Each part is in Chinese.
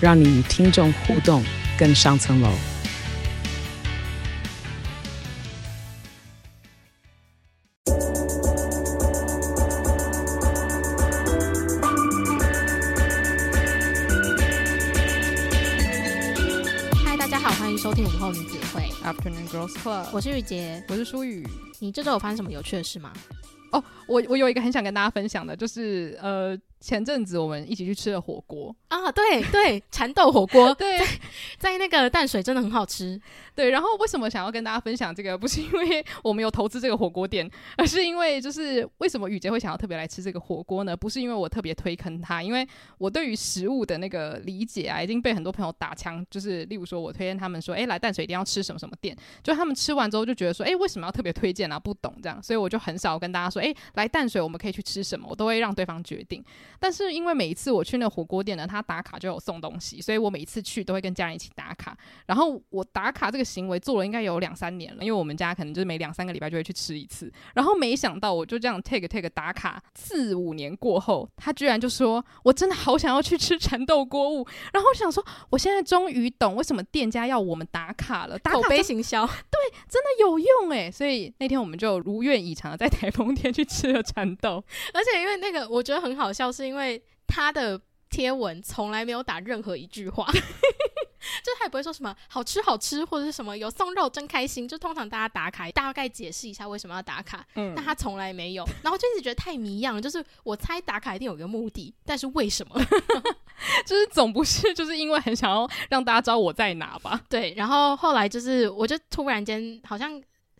让你与听众互动更上层楼。嗨，大家好，欢迎收听午后女子会 Afternoon Girls Club，我是玉洁，我是舒雨。你这周有发生什么有趣的事吗？哦，我我有一个很想跟大家分享的，就是呃。前阵子我们一起去吃了火锅啊，对对，蚕豆火锅，对，在那个淡水真的很好吃，对。然后为什么想要跟大家分享这个？不是因为我们有投资这个火锅店，而是因为就是为什么雨杰会想要特别来吃这个火锅呢？不是因为我特别推坑他，因为我对于食物的那个理解啊，已经被很多朋友打枪。就是例如说我推荐他们说，哎，来淡水一定要吃什么什么店，就他们吃完之后就觉得说，哎，为什么要特别推荐啊？不懂这样，所以我就很少跟大家说，哎，来淡水我们可以去吃什么，我都会让对方决定。但是因为每一次我去那火锅店呢，他打卡就有送东西，所以我每一次去都会跟家人一起打卡。然后我打卡这个行为做了应该有两三年了，因为我们家可能就是每两三个礼拜就会去吃一次。然后没想到我就这样 take take 打卡四五年过后，他居然就说我真的好想要去吃蚕豆锅物。然后我想说，我现在终于懂为什么店家要我们打卡了，打卡口碑行销，对，真的有用诶。所以那天我们就如愿以偿的在台风天去吃了蚕豆，而且因为那个我觉得很好笑，是因为。他的贴文从来没有打任何一句话，就他也不会说什么好吃好吃或者是什么有送肉真开心，就通常大家打卡大概解释一下为什么要打卡，嗯，但他从来没有，然后就一直觉得太谜样了，就是我猜打卡一定有一个目的，但是为什么？就是总不是就是因为很想要让大家知道我在哪吧？对，然后后来就是我就突然间好像。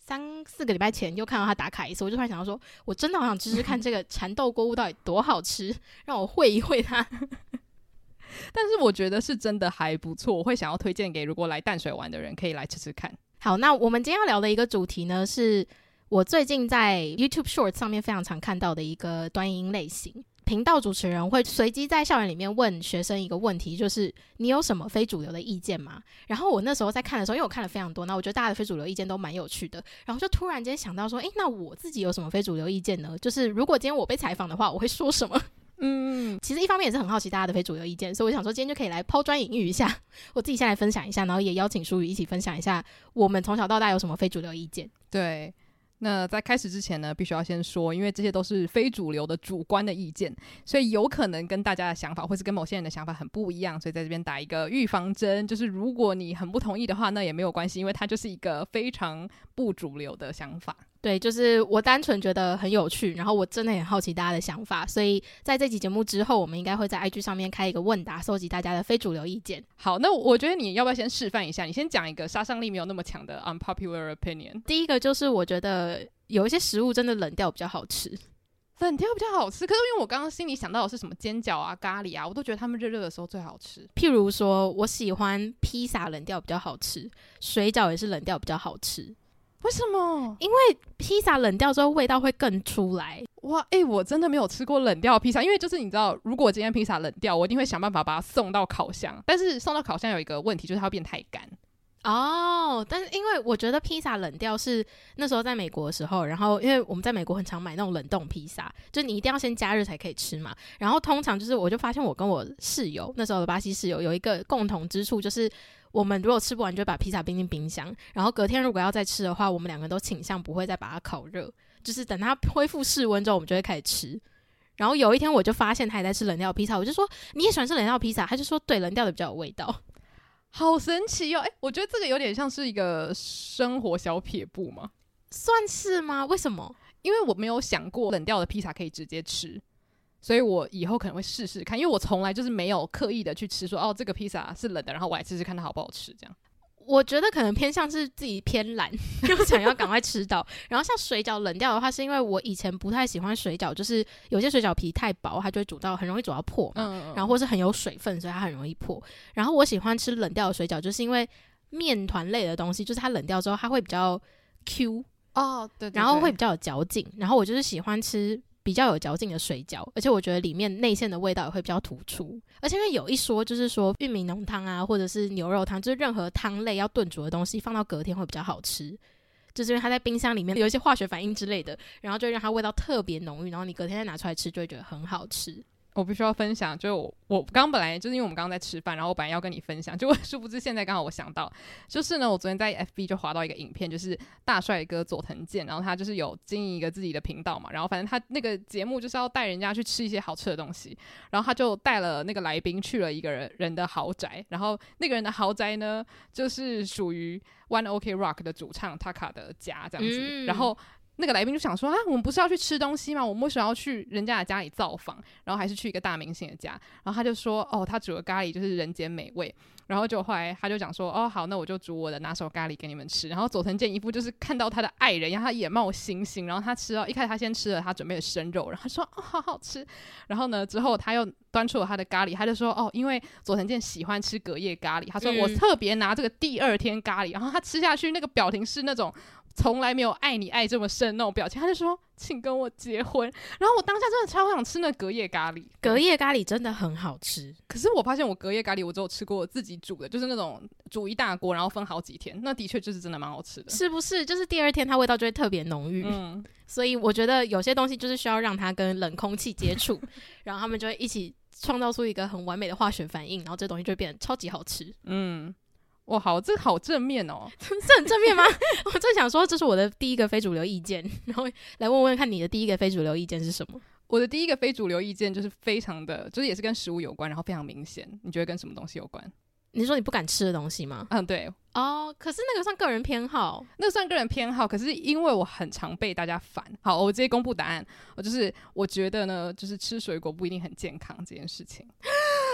三四个礼拜前又看到他打卡一次，我就突然想到说，我真的好想吃吃看 这个蚕豆锅物到底多好吃，让我会一会它。但是我觉得是真的还不错，我会想要推荐给如果来淡水玩的人可以来吃吃看。好，那我们今天要聊的一个主题呢，是我最近在 YouTube Short 上面非常常看到的一个短影音类型。频道主持人会随机在校园里面问学生一个问题，就是你有什么非主流的意见吗？然后我那时候在看的时候，因为我看了非常多，那我觉得大家的非主流意见都蛮有趣的，然后就突然间想到说，诶，那我自己有什么非主流意见呢？就是如果今天我被采访的话，我会说什么？嗯，其实一方面也是很好奇大家的非主流意见，所以我想说今天就可以来抛砖引玉一下，我自己先来分享一下，然后也邀请舒宇一起分享一下我们从小到大有什么非主流意见。对。那在开始之前呢，必须要先说，因为这些都是非主流的主观的意见，所以有可能跟大家的想法，或是跟某些人的想法很不一样，所以在这边打一个预防针，就是如果你很不同意的话，那也没有关系，因为它就是一个非常不主流的想法。对，就是我单纯觉得很有趣，然后我真的很好奇大家的想法，所以在这集节目之后，我们应该会在 IG 上面开一个问答，收集大家的非主流意见。好，那我觉得你要不要先示范一下？你先讲一个杀伤力没有那么强的 unpopular opinion。第一个就是我觉得有一些食物真的冷掉比较好吃，冷掉比较好吃。可是因为我刚刚心里想到的是什么煎饺啊、咖喱啊，我都觉得他们热热的时候最好吃。譬如说我喜欢披萨冷掉比较好吃，水饺也是冷掉比较好吃。为什么？因为披萨冷掉之后味道会更出来。哇，诶、欸，我真的没有吃过冷掉的披萨，因为就是你知道，如果今天披萨冷掉，我一定会想办法把它送到烤箱。但是送到烤箱有一个问题，就是它会变太干。哦，但是因为我觉得披萨冷掉是那时候在美国的时候，然后因为我们在美国很常买那种冷冻披萨，就你一定要先加热才可以吃嘛。然后通常就是我就发现我跟我室友那时候的巴西室友有一个共同之处，就是。我们如果吃不完，就会把披萨冰进冰箱，然后隔天如果要再吃的话，我们两个都倾向不会再把它烤热，就是等它恢复室温之后，我们就会开始吃。然后有一天我就发现他还在吃冷掉披萨，我就说你也喜欢吃冷掉披萨？他就说对，冷掉的比较有味道，好神奇哦！诶，我觉得这个有点像是一个生活小撇步嘛，算是吗？为什么？因为我没有想过冷掉的披萨可以直接吃。所以我以后可能会试试看，因为我从来就是没有刻意的去吃说，说哦，这个披萨是冷的，然后我来吃吃看它好不好吃这样。我觉得可能偏向是自己偏懒，就想要赶快吃到。然后像水饺冷掉的话，是因为我以前不太喜欢水饺，就是有些水饺皮太薄，它就会煮到很容易煮到破嘛。嗯嗯。然后或是很有水分，所以它很容易破。然后我喜欢吃冷掉的水饺，就是因为面团类的东西，就是它冷掉之后，它会比较 Q 哦，对，对，对，然后会比较有嚼劲。然后我就是喜欢吃。比较有嚼劲的水饺，而且我觉得里面内馅的味道也会比较突出。而且因为有一说，就是说玉米浓汤啊，或者是牛肉汤，就是任何汤类要炖煮的东西，放到隔天会比较好吃，就是因为它在冰箱里面有一些化学反应之类的，然后就让它味道特别浓郁，然后你隔天再拿出来吃，就会觉得很好吃。我必须要分享，就我我刚刚本来就是因为我们刚刚在吃饭，然后我本来要跟你分享，就殊不知现在刚好我想到，就是呢，我昨天在 FB 就划到一个影片，就是大帅哥佐藤健，然后他就是有经营一个自己的频道嘛，然后反正他那个节目就是要带人家去吃一些好吃的东西，然后他就带了那个来宾去了一个人人的豪宅，然后那个人的豪宅呢，就是属于 One OK Rock 的主唱 Taka 的家这样子，嗯、然后。那个来宾就想说啊，我们不是要去吃东西吗？我们为什么要去人家的家里造访？然后还是去一个大明星的家？然后他就说，哦，他煮的咖喱就是人间美味。然后就后来他就讲说，哦，好，那我就煮我的拿手咖喱给你们吃。然后佐藤健一副就是看到他的爱人，然后他眼冒星星。然后他吃到一开始他先吃了他准备的生肉，然后他说，哦，好好吃。然后呢，之后他又端出了他的咖喱，他就说，哦，因为佐藤健喜欢吃隔夜咖喱，他说我特别拿这个第二天咖喱。然后他吃下去那个表情是那种。从来没有爱你爱这么深那种表情，他就说，请跟我结婚。然后我当下真的超想吃那隔夜咖喱，隔夜咖喱真的很好吃。可是我发现我隔夜咖喱我只有吃过我自己煮的，就是那种煮一大锅然后分好几天，那的确就是真的蛮好吃的，是不是？就是第二天它味道就会特别浓郁。嗯，所以我觉得有些东西就是需要让它跟冷空气接触，然后他们就会一起创造出一个很完美的化学反应，然后这东西就会变得超级好吃。嗯。哇，好，这好正面哦，这很正面吗？我正想说，这是我的第一个非主流意见，然后来问问看你的第一个非主流意见是什么？我的第一个非主流意见就是非常的，就是也是跟食物有关，然后非常明显。你觉得跟什么东西有关？你说你不敢吃的东西吗？嗯，对。哦，可是那个算个人偏好，那个算个人偏好。可是因为我很常被大家烦，好，我直接公布答案。我就是我觉得呢，就是吃水果不一定很健康这件事情，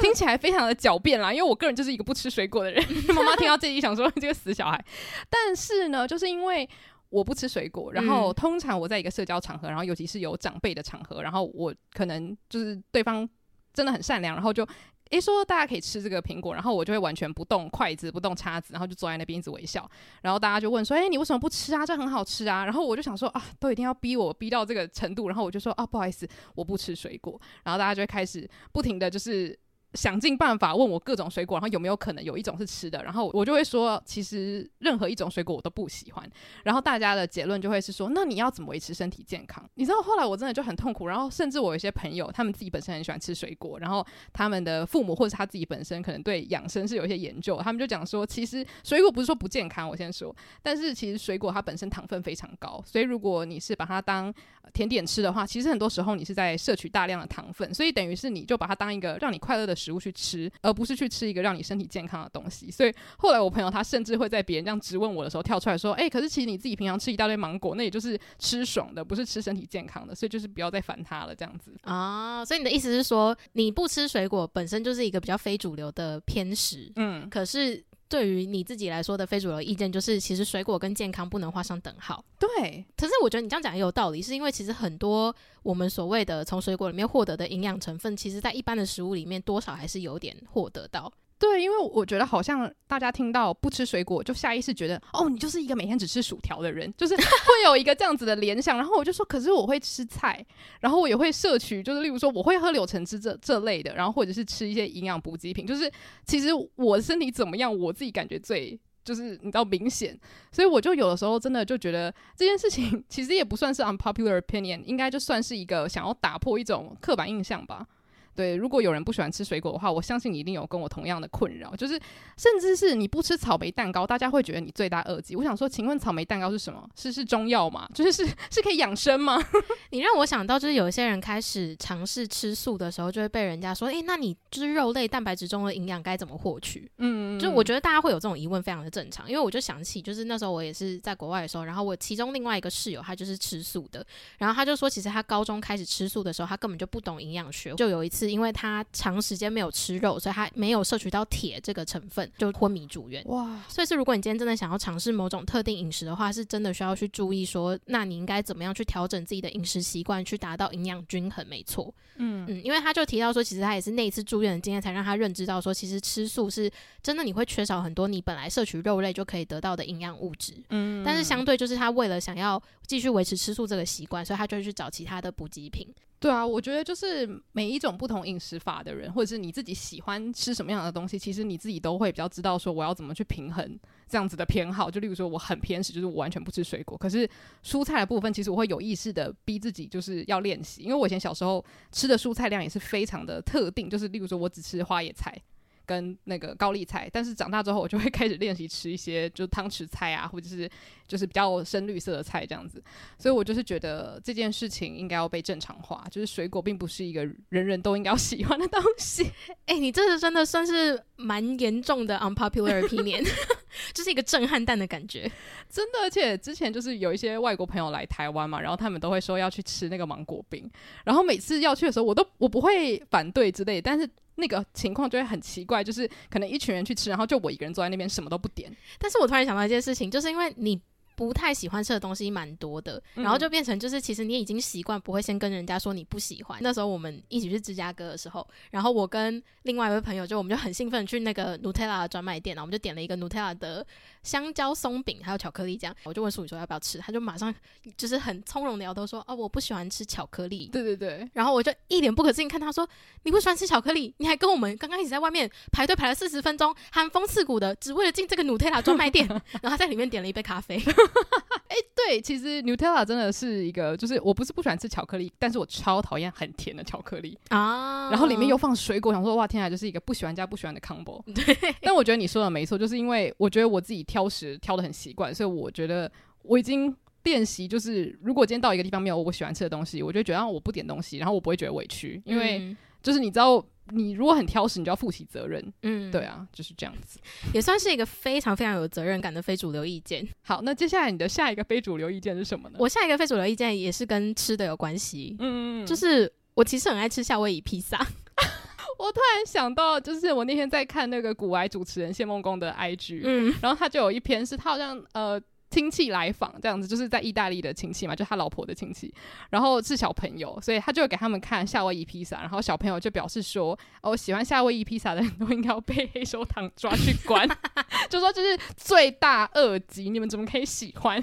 听起来非常的狡辩啦。因为我个人就是一个不吃水果的人，妈妈听到这一想说 这个死小孩。但是呢，就是因为我不吃水果，然后通常我在一个社交场合，然后尤其是有长辈的场合，然后我可能就是对方真的很善良，然后就。诶，说大家可以吃这个苹果，然后我就会完全不动筷子、不动叉子，然后就坐在那边一直微笑。然后大家就问说：“诶，你为什么不吃啊？这很好吃啊！”然后我就想说：“啊，都一定要逼我逼到这个程度。”然后我就说：“啊，不好意思，我不吃水果。”然后大家就会开始不停的就是。想尽办法问我各种水果，然后有没有可能有一种是吃的，然后我就会说，其实任何一种水果我都不喜欢。然后大家的结论就会是说，那你要怎么维持身体健康？你知道后来我真的就很痛苦，然后甚至我有一些朋友，他们自己本身很喜欢吃水果，然后他们的父母或者他自己本身可能对养生是有一些研究，他们就讲说，其实水果不是说不健康，我先说，但是其实水果它本身糖分非常高，所以如果你是把它当甜点吃的话，其实很多时候你是在摄取大量的糖分，所以等于是你就把它当一个让你快乐的食物去吃，而不是去吃一个让你身体健康的东西。所以后来我朋友他甚至会在别人这样质问我的时候跳出来说：“哎、欸，可是其实你自己平常吃一大堆芒果，那也就是吃爽的，不是吃身体健康的。所以就是不要再烦他了，这样子啊。所以你的意思是说，你不吃水果本身就是一个比较非主流的偏食，嗯，可是。对于你自己来说的非主流意见，就是其实水果跟健康不能画上等号。对，可是我觉得你这样讲也有道理，是因为其实很多我们所谓的从水果里面获得的营养成分，其实在一般的食物里面多少还是有点获得到。对，因为我觉得好像大家听到不吃水果，就下意识觉得哦，你就是一个每天只吃薯条的人，就是会有一个这样子的联想。然后我就说，可是我会吃菜，然后我也会摄取，就是例如说我会喝柳橙汁这这类的，然后或者是吃一些营养补给品。就是其实我的身体怎么样，我自己感觉最就是你知道明显，所以我就有的时候真的就觉得这件事情 其实也不算是 unpopular opinion，应该就算是一个想要打破一种刻板印象吧。对，如果有人不喜欢吃水果的话，我相信你一定有跟我同样的困扰，就是甚至是你不吃草莓蛋糕，大家会觉得你罪大恶极。我想说，请问草莓蛋糕是什么？是是中药吗？就是是是可以养生吗？你让我想到，就是有一些人开始尝试吃素的时候，就会被人家说，诶，那你就是肉类蛋白质中的营养该怎么获取？嗯，就我觉得大家会有这种疑问，非常的正常。因为我就想起，就是那时候我也是在国外的时候，然后我其中另外一个室友，他就是吃素的，然后他就说，其实他高中开始吃素的时候，他根本就不懂营养学，就有一次。是因为他长时间没有吃肉，所以他没有摄取到铁这个成分，就昏迷住院。哇！所以是如果你今天真的想要尝试某种特定饮食的话，是真的需要去注意说，那你应该怎么样去调整自己的饮食习惯，去达到营养均衡。没错，嗯嗯，因为他就提到说，其实他也是那一次住院的经验，才让他认知到说，其实吃素是真的，你会缺少很多你本来摄取肉类就可以得到的营养物质。嗯，但是相对就是他为了想要继续维持吃素这个习惯，所以他就会去找其他的补给品。对啊，我觉得就是每一种不同饮食法的人，或者是你自己喜欢吃什么样的东西，其实你自己都会比较知道说我要怎么去平衡这样子的偏好。就例如说我很偏食，就是我完全不吃水果，可是蔬菜的部分，其实我会有意识的逼自己就是要练习，因为我以前小时候吃的蔬菜量也是非常的特定，就是例如说我只吃花野菜。跟那个高丽菜，但是长大之后我就会开始练习吃一些就汤匙菜啊，或者是就是比较深绿色的菜这样子。所以我就是觉得这件事情应该要被正常化，就是水果并不是一个人人都应该要喜欢的东西。哎、欸，你这是真的算是蛮严重的 unpopular opinion，就是一个震撼弹的感觉，真的。而且之前就是有一些外国朋友来台湾嘛，然后他们都会说要去吃那个芒果冰，然后每次要去的时候，我都我不会反对之类，但是。那个情况就会很奇怪，就是可能一群人去吃，然后就我一个人坐在那边什么都不点。但是我突然想到一件事情，就是因为你。不太喜欢吃的东西蛮多的，然后就变成就是其实你已经习惯不会先跟人家说你不喜欢。那时候我们一起去芝加哥的时候，然后我跟另外一位朋友就我们就很兴奋去那个 Nutella 的专卖店，然后我们就点了一个 Nutella 的香蕉松饼，还有巧克力这样。我就问淑女说要不要吃，他就马上就是很从容的摇头说哦，我不喜欢吃巧克力。对对对，然后我就一脸不可置信看他说，你不喜欢吃巧克力，你还跟我们刚刚一起在外面排队排了四十分钟，寒风刺骨的，只为了进这个 Nutella 专卖店，然后他在里面点了一杯咖啡。哎，对，其实 Nutella 真的是一个，就是我不是不喜欢吃巧克力，但是我超讨厌很甜的巧克力啊。然后里面又放水果，想说哇，天啊，就是一个不喜欢加不喜欢的 combo。对，但我觉得你说的没错，就是因为我觉得我自己挑食挑的很习惯，所以我觉得我已经练习，就是如果今天到一个地方没有我喜欢吃的东西，我就觉得我不点东西，然后我不会觉得委屈，因为就是你知道。你如果很挑食，你就要负起责任。嗯，对啊，就是这样子，也算是一个非常非常有责任感的非主流意见。好，那接下来你的下一个非主流意见是什么呢？我下一个非主流意见也是跟吃的有关系。嗯，就是我其实很爱吃夏威夷披萨。我突然想到，就是我那天在看那个股癌主持人谢梦工的 IG，嗯，然后他就有一篇是他好像呃。亲戚来访这样子，就是在意大利的亲戚嘛，就他老婆的亲戚，然后是小朋友，所以他就给他们看夏威夷披萨，然后小朋友就表示说：“哦，喜欢夏威夷披萨的人都应该要被黑手党抓去关，就说这是罪大恶极，你们怎么可以喜欢？”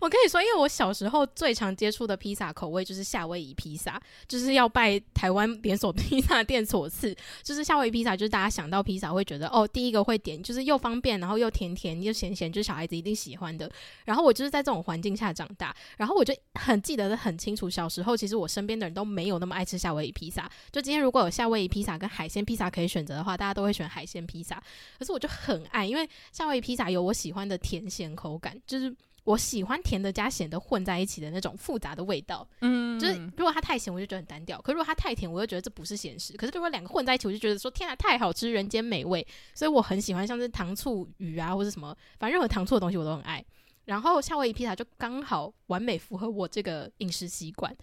我跟你说，因为我小时候最常接触的披萨口味就是夏威夷披萨，就是要拜台湾连锁披萨店所赐，就是夏威夷披萨，就是大家想到披萨会觉得哦，第一个会点就是又方便，然后又甜甜又咸咸，就是小孩子一定喜欢的。然后我就是在这种环境下长大，然后我就很记得的很清楚。小时候其实我身边的人都没有那么爱吃夏威夷披萨。就今天如果有夏威夷披萨跟海鲜披萨可以选择的话，大家都会选海鲜披萨。可是我就很爱，因为夏威夷披萨有我喜欢的甜咸口感，就是我喜欢甜的加咸的混在一起的那种复杂的味道。嗯，就是如果它太咸，我就觉得很单调；可如果它太甜，我就觉得这不是咸食。可是如果两个混在一起，我就觉得说天啊，太好吃，人间美味。所以我很喜欢像是糖醋鱼啊，或者什么，反正任何糖醋的东西我都很爱。然后夏威夷披萨就刚好完美符合我这个饮食习惯，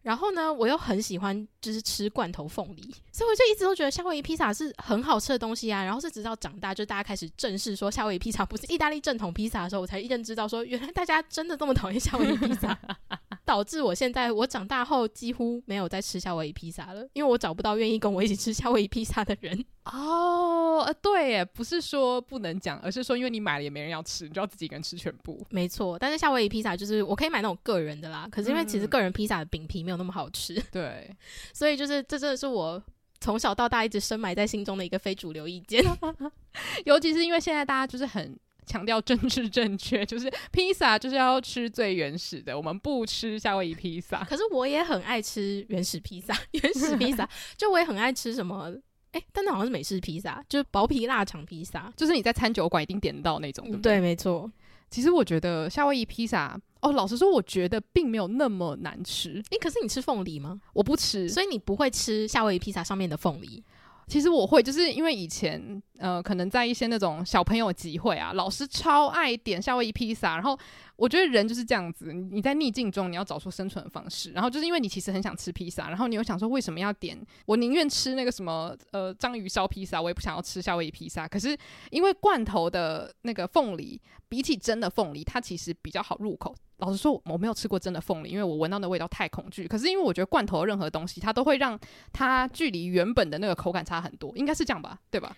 然后呢，我又很喜欢就是吃罐头凤梨，所以我就一直都觉得夏威夷披萨是很好吃的东西啊。然后是直到长大，就大家开始正视说夏威夷披萨不是意大利正统披萨的时候，我才认知到说原来大家真的这么讨厌夏威夷披萨，导致我现在我长大后几乎没有再吃夏威夷披萨了，因为我找不到愿意跟我一起吃夏威夷披萨的人。哦，呃，对耶，不是说不能讲，而是说因为你买了也没人要吃，你就要自己一个人吃全部。没错，但是夏威夷披萨就是我可以买那种个人的啦，可是因为其实个人披萨的饼皮没有那么好吃，对、嗯，所以就是这真的是我从小到大一直深埋在心中的一个非主流意见，尤其是因为现在大家就是很强调政治正确，就是披萨就是要吃最原始的，我们不吃夏威夷披萨。可是我也很爱吃原始披萨，原始披萨 就我也很爱吃什么。哎、欸，但那好像是美式披萨，就是薄皮腊肠披萨，就是你在餐酒馆一定点到那种，对不对？对，没错。其实我觉得夏威夷披萨，哦，老实说，我觉得并没有那么难吃。哎、欸，可是你吃凤梨吗？我不吃，所以你不会吃夏威夷披萨上面的凤梨。其实我会，就是因为以前呃，可能在一些那种小朋友集会啊，老师超爱点夏威夷披萨，然后我觉得人就是这样子，你在逆境中你要找出生存的方式，然后就是因为你其实很想吃披萨，然后你又想说为什么要点？我宁愿吃那个什么呃章鱼烧披萨，我也不想要吃夏威夷披萨。可是因为罐头的那个凤梨比起真的凤梨，它其实比较好入口。老实说，我没有吃过真的凤梨，因为我闻到那味道太恐惧。可是因为我觉得罐头任何东西，它都会让它距离原本的那个口感差很多，应该是这样吧？对吧？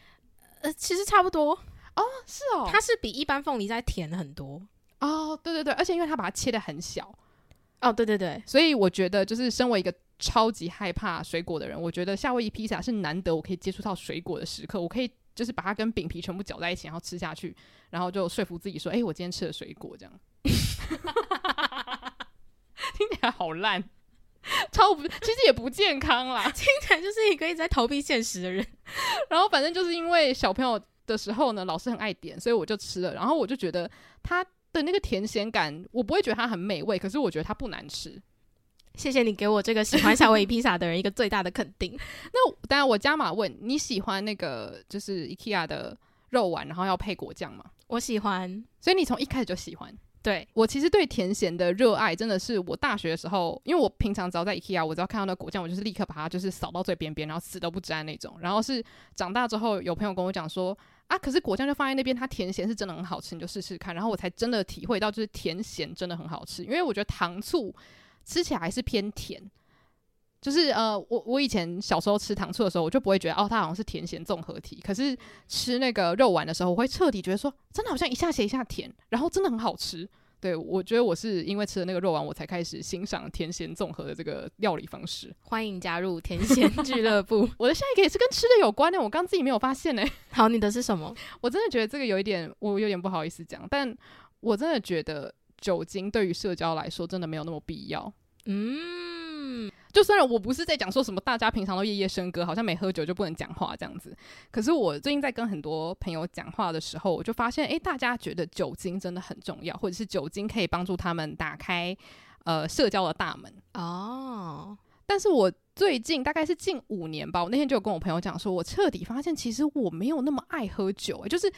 呃，其实差不多哦，是哦，它是比一般凤梨再甜很多哦。对对对，而且因为它把它切的很小，哦，对对对，所以我觉得就是身为一个超级害怕水果的人，我觉得夏威夷披萨是难得我可以接触到水果的时刻，我可以就是把它跟饼皮全部搅在一起，然后吃下去，然后就说服自己说，哎，我今天吃了水果这样。听起来好烂，超不，其实也不健康啦。听起来就是一个一直在逃避现实的人。然后反正就是因为小朋友的时候呢，老师很爱点，所以我就吃了。然后我就觉得它的那个甜咸感，我不会觉得它很美味，可是我觉得它不难吃。谢谢你给我这个喜欢夏威夷披萨的人一个最大的肯定。那当然，我加码问你喜欢那个就是 IKEA 的肉丸，然后要配果酱吗？我喜欢，所以你从一开始就喜欢。对，我其实对甜咸的热爱真的是我大学的时候，因为我平常只要在 IKEA，我只要看到那果酱，我就是立刻把它就是扫到最边边，然后死都不沾那种。然后是长大之后，有朋友跟我讲说啊，可是果酱就放在那边，它甜咸是真的很好吃，你就试试看。然后我才真的体会到，就是甜咸真的很好吃。因为我觉得糖醋吃起来还是偏甜，就是呃，我我以前小时候吃糖醋的时候，我就不会觉得哦，它好像是甜咸综合体。可是吃那个肉丸的时候，我会彻底觉得说，真的好像一下咸一下甜，然后真的很好吃。对，我觉得我是因为吃了那个肉丸，我才开始欣赏甜咸综合的这个料理方式。欢迎加入甜咸俱乐部。我的下一个也是跟吃的有关的，我刚自己没有发现呢。好，你的是什么？我真的觉得这个有一点，我有点不好意思讲，但我真的觉得酒精对于社交来说真的没有那么必要。嗯。就虽然我不是在讲说什么大家平常都夜夜笙歌，好像没喝酒就不能讲话这样子，可是我最近在跟很多朋友讲话的时候，我就发现，诶，大家觉得酒精真的很重要，或者是酒精可以帮助他们打开呃社交的大门哦。但是我最近大概是近五年吧，我那天就有跟我朋友讲说，我彻底发现其实我没有那么爱喝酒，诶，就是。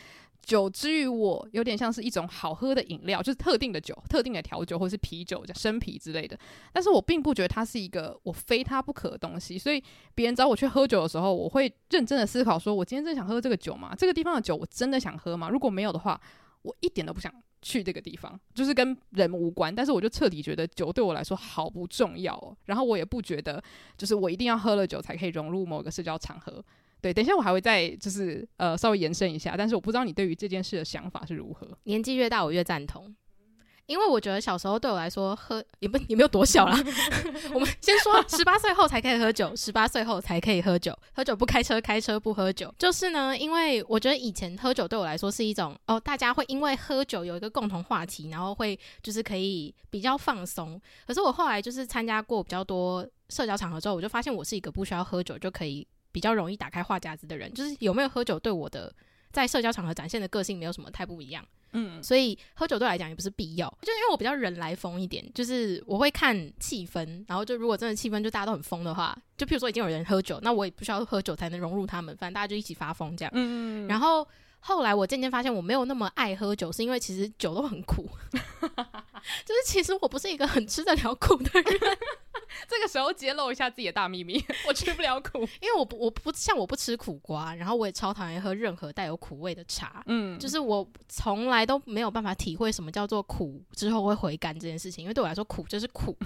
酒之于我，有点像是一种好喝的饮料，就是特定的酒、特定的调酒，或是啤酒、生啤之类的。但是我并不觉得它是一个我非它不可的东西。所以别人找我去喝酒的时候，我会认真的思考：说我今天真的想喝这个酒吗？这个地方的酒我真的想喝吗？如果没有的话，我一点都不想去这个地方，就是跟人无关。但是我就彻底觉得酒对我来说好不重要哦。然后我也不觉得，就是我一定要喝了酒才可以融入某个社交场合。对，等一下我还会再就是呃稍微延伸一下，但是我不知道你对于这件事的想法是如何。年纪越大，我越赞同，因为我觉得小时候对我来说喝也不也没有多小啦。我们先说十八岁后才可以喝酒，十八岁后才可以喝酒，喝酒不开车，开车不喝酒。就是呢，因为我觉得以前喝酒对我来说是一种哦，大家会因为喝酒有一个共同话题，然后会就是可以比较放松。可是我后来就是参加过比较多社交场合之后，我就发现我是一个不需要喝酒就可以。比较容易打开话匣子的人，就是有没有喝酒对我的在社交场合展现的个性没有什么太不一样。嗯，所以喝酒对我来讲也不是必要，就因为我比较人来疯一点，就是我会看气氛，然后就如果真的气氛就大家都很疯的话，就譬如说已经有人喝酒，那我也不需要喝酒才能融入他们，反正大家就一起发疯这样。嗯嗯。然后后来我渐渐发现我没有那么爱喝酒，是因为其实酒都很苦，就是其实我不是一个很吃得了苦的人。这个时候揭露一下自己的大秘密，我吃不了苦，因为我不我不像我不吃苦瓜，然后我也超讨厌喝任何带有苦味的茶，嗯，就是我从来都没有办法体会什么叫做苦之后会回甘这件事情，因为对我来说苦就是苦，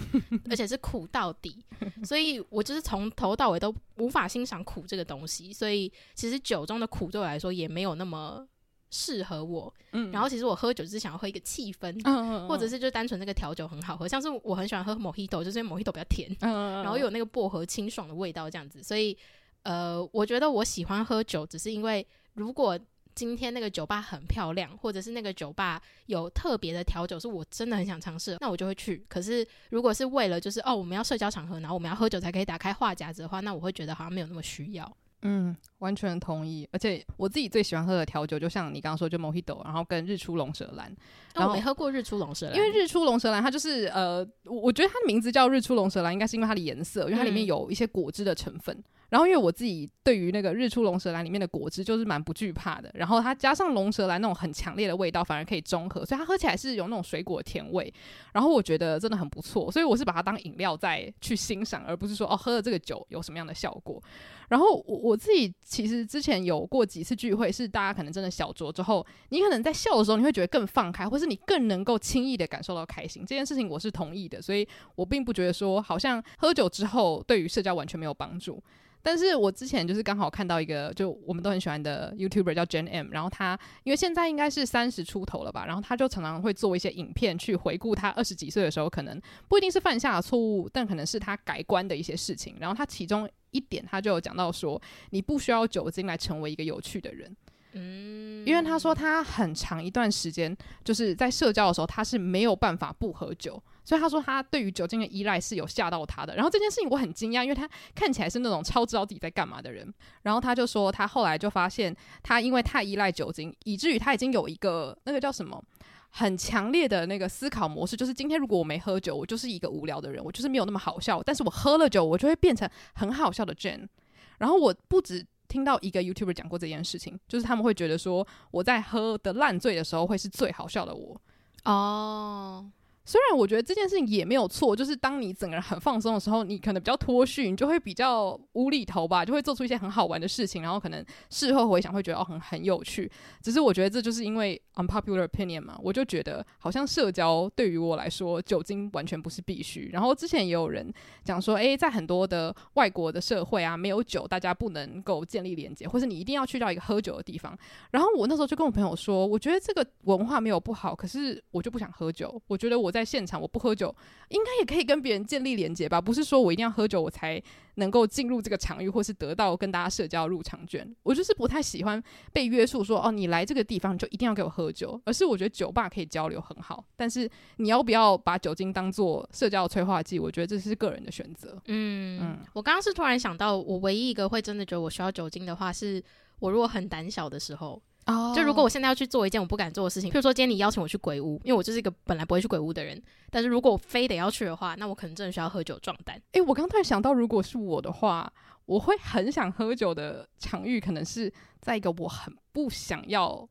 而且是苦到底，所以我就是从头到尾都无法欣赏苦这个东西，所以其实酒中的苦对我来说也没有那么。适合我，嗯，然后其实我喝酒就是想要喝一个气氛，嗯或者是就单纯那个调酒很好喝，像是我很喜欢喝 Mojito，就是因为 Mojito 比较甜，嗯，然后有那个薄荷清爽的味道这样子，所以呃，我觉得我喜欢喝酒，只是因为如果今天那个酒吧很漂亮，或者是那个酒吧有特别的调酒是我真的很想尝试，那我就会去。可是如果是为了就是哦我们要社交场合，然后我们要喝酒才可以打开话匣子的话，那我会觉得好像没有那么需要。嗯，完全同意。而且我自己最喜欢喝的调酒，就像你刚刚说，就 Mojito，然后跟日出龙舌兰。然后、哦、没喝过日出龙舌兰，因为日出龙舌兰它就是呃，我我觉得它的名字叫日出龙舌兰，应该是因为它的颜色，因为它里面有一些果汁的成分。嗯然后，因为我自己对于那个日出龙舌兰里面的果汁就是蛮不惧怕的，然后它加上龙舌兰那种很强烈的味道，反而可以中和，所以它喝起来是有那种水果甜味。然后我觉得真的很不错，所以我是把它当饮料再去欣赏，而不是说哦喝了这个酒有什么样的效果。然后我我自己其实之前有过几次聚会，是大家可能真的小酌之后，你可能在笑的时候，你会觉得更放开，或是你更能够轻易的感受到开心。这件事情我是同意的，所以我并不觉得说好像喝酒之后对于社交完全没有帮助。但是我之前就是刚好看到一个，就我们都很喜欢的 YouTuber 叫 Jen M，然后他因为现在应该是三十出头了吧，然后他就常常会做一些影片去回顾他二十几岁的时候，可能不一定是犯下的错误，但可能是他改观的一些事情。然后他其中一点，他就有讲到说，你不需要酒精来成为一个有趣的人。嗯，因为他说他很长一段时间就是在社交的时候，他是没有办法不喝酒。所以他说他对于酒精的依赖是有吓到他的，然后这件事情我很惊讶，因为他看起来是那种超知道自己在干嘛的人。然后他就说他后来就发现他因为太依赖酒精，以至于他已经有一个那个叫什么很强烈的那个思考模式，就是今天如果我没喝酒，我就是一个无聊的人，我就是没有那么好笑。但是我喝了酒，我就会变成很好笑的 Jane。然后我不止听到一个 YouTuber 讲过这件事情，就是他们会觉得说我在喝的烂醉的时候会是最好笑的我。哦。虽然我觉得这件事情也没有错，就是当你整个人很放松的时候，你可能比较脱序，你就会比较无厘头吧，就会做出一些很好玩的事情，然后可能事后回想会觉得哦很很有趣。只是我觉得这就是因为 unpopular opinion 嘛，我就觉得好像社交对于我来说，酒精完全不是必须。然后之前也有人讲说，诶，在很多的外国的社会啊，没有酒，大家不能够建立连接，或是你一定要去到一个喝酒的地方。然后我那时候就跟我朋友说，我觉得这个文化没有不好，可是我就不想喝酒，我觉得我在。在现场我不喝酒，应该也可以跟别人建立连接吧？不是说我一定要喝酒我才能够进入这个场域，或是得到跟大家社交入场券。我就是不太喜欢被约束说，哦，你来这个地方就一定要给我喝酒。而是我觉得酒吧可以交流很好，但是你要不要把酒精当做社交催化剂？我觉得这是个人的选择。嗯嗯，我刚刚是突然想到，我唯一一个会真的觉得我需要酒精的话，是我如果很胆小的时候。Oh. 就如果我现在要去做一件我不敢做的事情，譬如说今天你邀请我去鬼屋，因为我就是一个本来不会去鬼屋的人，但是如果我非得要去的话，那我可能真的需要喝酒壮胆。诶、欸，我刚突然想到，如果是我的话，我会很想喝酒的场域，可能是在一个我很不想要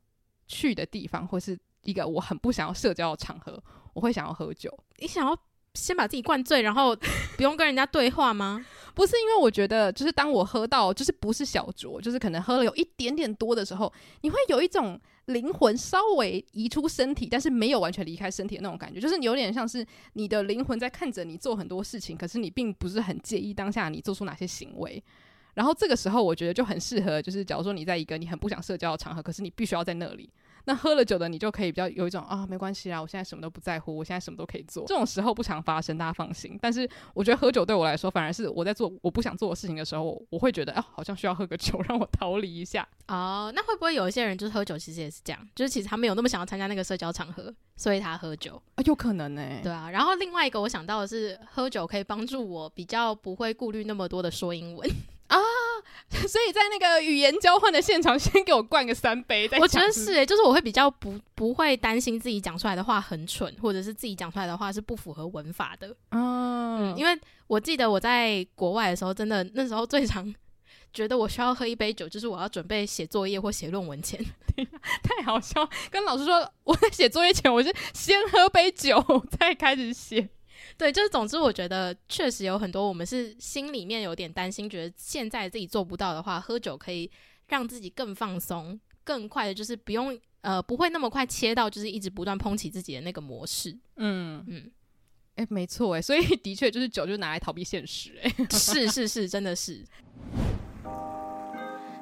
去的地方，或是一个我很不想要社交的场合，我会想要喝酒。你想要？先把自己灌醉，然后不用跟人家对话吗？不是，因为我觉得，就是当我喝到，就是不是小酌，就是可能喝了有一点点多的时候，你会有一种灵魂稍微移出身体，但是没有完全离开身体的那种感觉，就是你有点像是你的灵魂在看着你做很多事情，可是你并不是很介意当下你做出哪些行为。然后这个时候，我觉得就很适合，就是假如说你在一个你很不想社交的场合，可是你必须要在那里。那喝了酒的你就可以比较有一种啊，没关系啊，我现在什么都不在乎，我现在什么都可以做。这种时候不常发生，大家放心。但是我觉得喝酒对我来说，反而是我在做我不想做的事情的时候，我会觉得啊，好像需要喝个酒让我逃离一下。哦，那会不会有一些人就是喝酒，其实也是这样，就是其实他没有那么想要参加那个社交场合，所以他喝酒啊，有可能呢、欸。对啊，然后另外一个我想到的是，喝酒可以帮助我比较不会顾虑那么多的说英文。啊，所以在那个语言交换的现场，先给我灌个三杯。我觉得是诶、欸，就是我会比较不不会担心自己讲出来的话很蠢，或者是自己讲出来的话是不符合文法的。嗯，因为我记得我在国外的时候，真的那时候最常觉得我需要喝一杯酒，就是我要准备写作业或写论文前。太好笑，跟老师说我在写作业前，我是先喝杯酒再开始写。对，就是总之，我觉得确实有很多我们是心里面有点担心，觉得现在自己做不到的话，喝酒可以让自己更放松，更快的，就是不用呃，不会那么快切到，就是一直不断抨击自己的那个模式。嗯嗯，哎、欸，没错，哎，所以的确就是酒就拿来逃避现实，哎，是是是，真的是。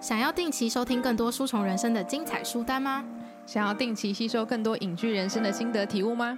想要定期收听更多书虫人生的精彩书单吗？想要定期吸收更多影剧人生的心得体悟吗？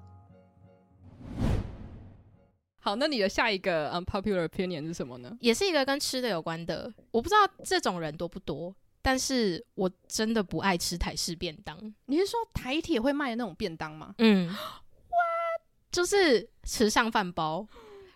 好，那你的下一个 unpopular opinion 是什么呢？也是一个跟吃的有关的。我不知道这种人多不多，但是我真的不爱吃台式便当。你是说台铁会卖的那种便当吗？嗯，What? 就是吃上饭包，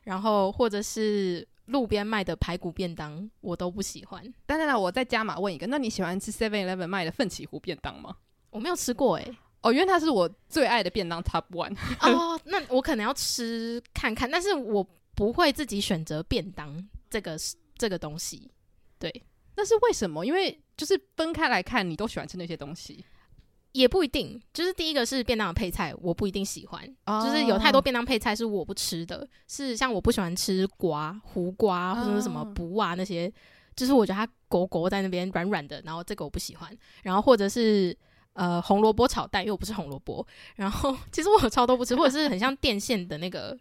然后或者是路边卖的排骨便当，我都不喜欢。等等等，我再加码问一个，那你喜欢吃 Seven Eleven 卖的奋起湖便当吗？我没有吃过诶、欸。哦，因为它是我最爱的便当 Top One。哦，那我可能要吃看看，但是我不会自己选择便当这个这个东西。对，那是为什么？因为就是分开来看，你都喜欢吃那些东西，也不一定。就是第一个是便当的配菜，我不一定喜欢。哦、就是有太多便当配菜是我不吃的，是像我不喜欢吃瓜、胡瓜或者是什么卜啊那些，就是我觉得它狗狗在那边软软的，然后这个我不喜欢。然后或者是。呃，红萝卜炒蛋，因为我不是红萝卜。然后其实我超都不吃，或者是很像电线的那个，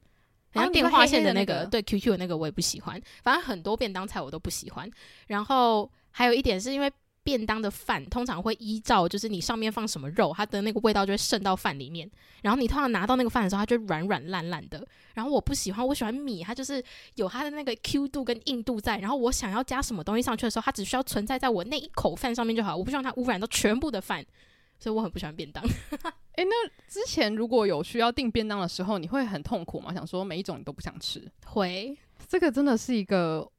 很像电话线的那个，哦、那个对 QQ 的那个我也不喜欢。反正很多便当菜我都不喜欢。然后还有一点是因为便当的饭通常会依照就是你上面放什么肉，它的那个味道就会渗到饭里面。然后你通常拿到那个饭的时候，它就软软烂烂的。然后我不喜欢，我喜欢米，它就是有它的那个 Q 度跟硬度在。然后我想要加什么东西上去的时候，它只需要存在在我那一口饭上面就好，我不希望它污染到全部的饭。所以我很不喜欢便当。哎、欸，那之前如果有需要订便当的时候，你会很痛苦吗？想说每一种你都不想吃？会，这个真的是一个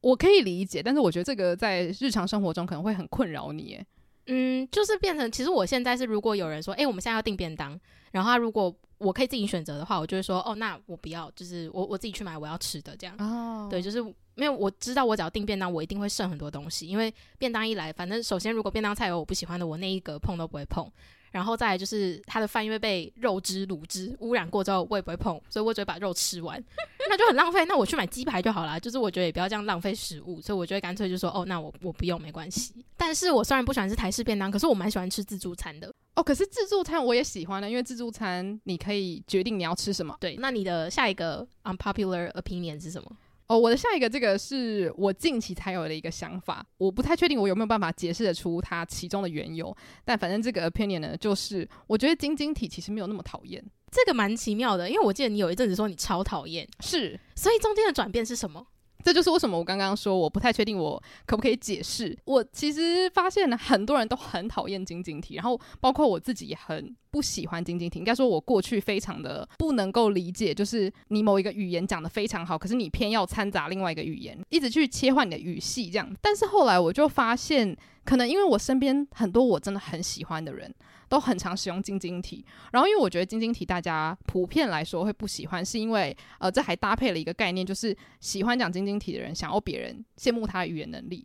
我可以理解，但是我觉得这个在日常生活中可能会很困扰你。诶，嗯，就是变成其实我现在是，如果有人说，哎、欸，我们现在要订便当，然后他如果我可以自己选择的话，我就会说，哦，那我不要，就是我我自己去买我要吃的这样。哦，对，就是。因为，我知道我只要订便当，我一定会剩很多东西，因为便当一来，反正首先如果便当菜有我不喜欢的，我那一格碰都不会碰。然后再来就是他的饭因为被肉汁、卤汁污染过之后，我也不会碰，所以我只会把肉吃完，那就很浪费。那我去买鸡排就好了，就是我觉得也不要这样浪费食物，所以我就会干脆就说哦，那我我不用没关系。但是我虽然不喜欢吃台式便当，可是我蛮喜欢吃自助餐的哦。可是自助餐我也喜欢的，因为自助餐你可以决定你要吃什么。对，那你的下一个 unpopular opinion 是什么？哦，我的下一个这个是我近期才有的一个想法，我不太确定我有没有办法解释得出它其中的缘由，但反正这个 opinion 呢，就是我觉得晶晶体其实没有那么讨厌，这个蛮奇妙的，因为我记得你有一阵子说你超讨厌，是，所以中间的转变是什么？这就是为什么我刚刚说我不太确定我可不可以解释。我其实发现了很多人都很讨厌晶晶体，然后包括我自己也很不喜欢晶晶体。应该说，我过去非常的不能够理解，就是你某一个语言讲得非常好，可是你偏要掺杂另外一个语言，一直去切换你的语系这样。但是后来我就发现，可能因为我身边很多我真的很喜欢的人。都很常使用晶晶体，然后因为我觉得晶晶体大家普遍来说会不喜欢，是因为呃，这还搭配了一个概念，就是喜欢讲晶晶体的人想要别人羡慕他的语言能力。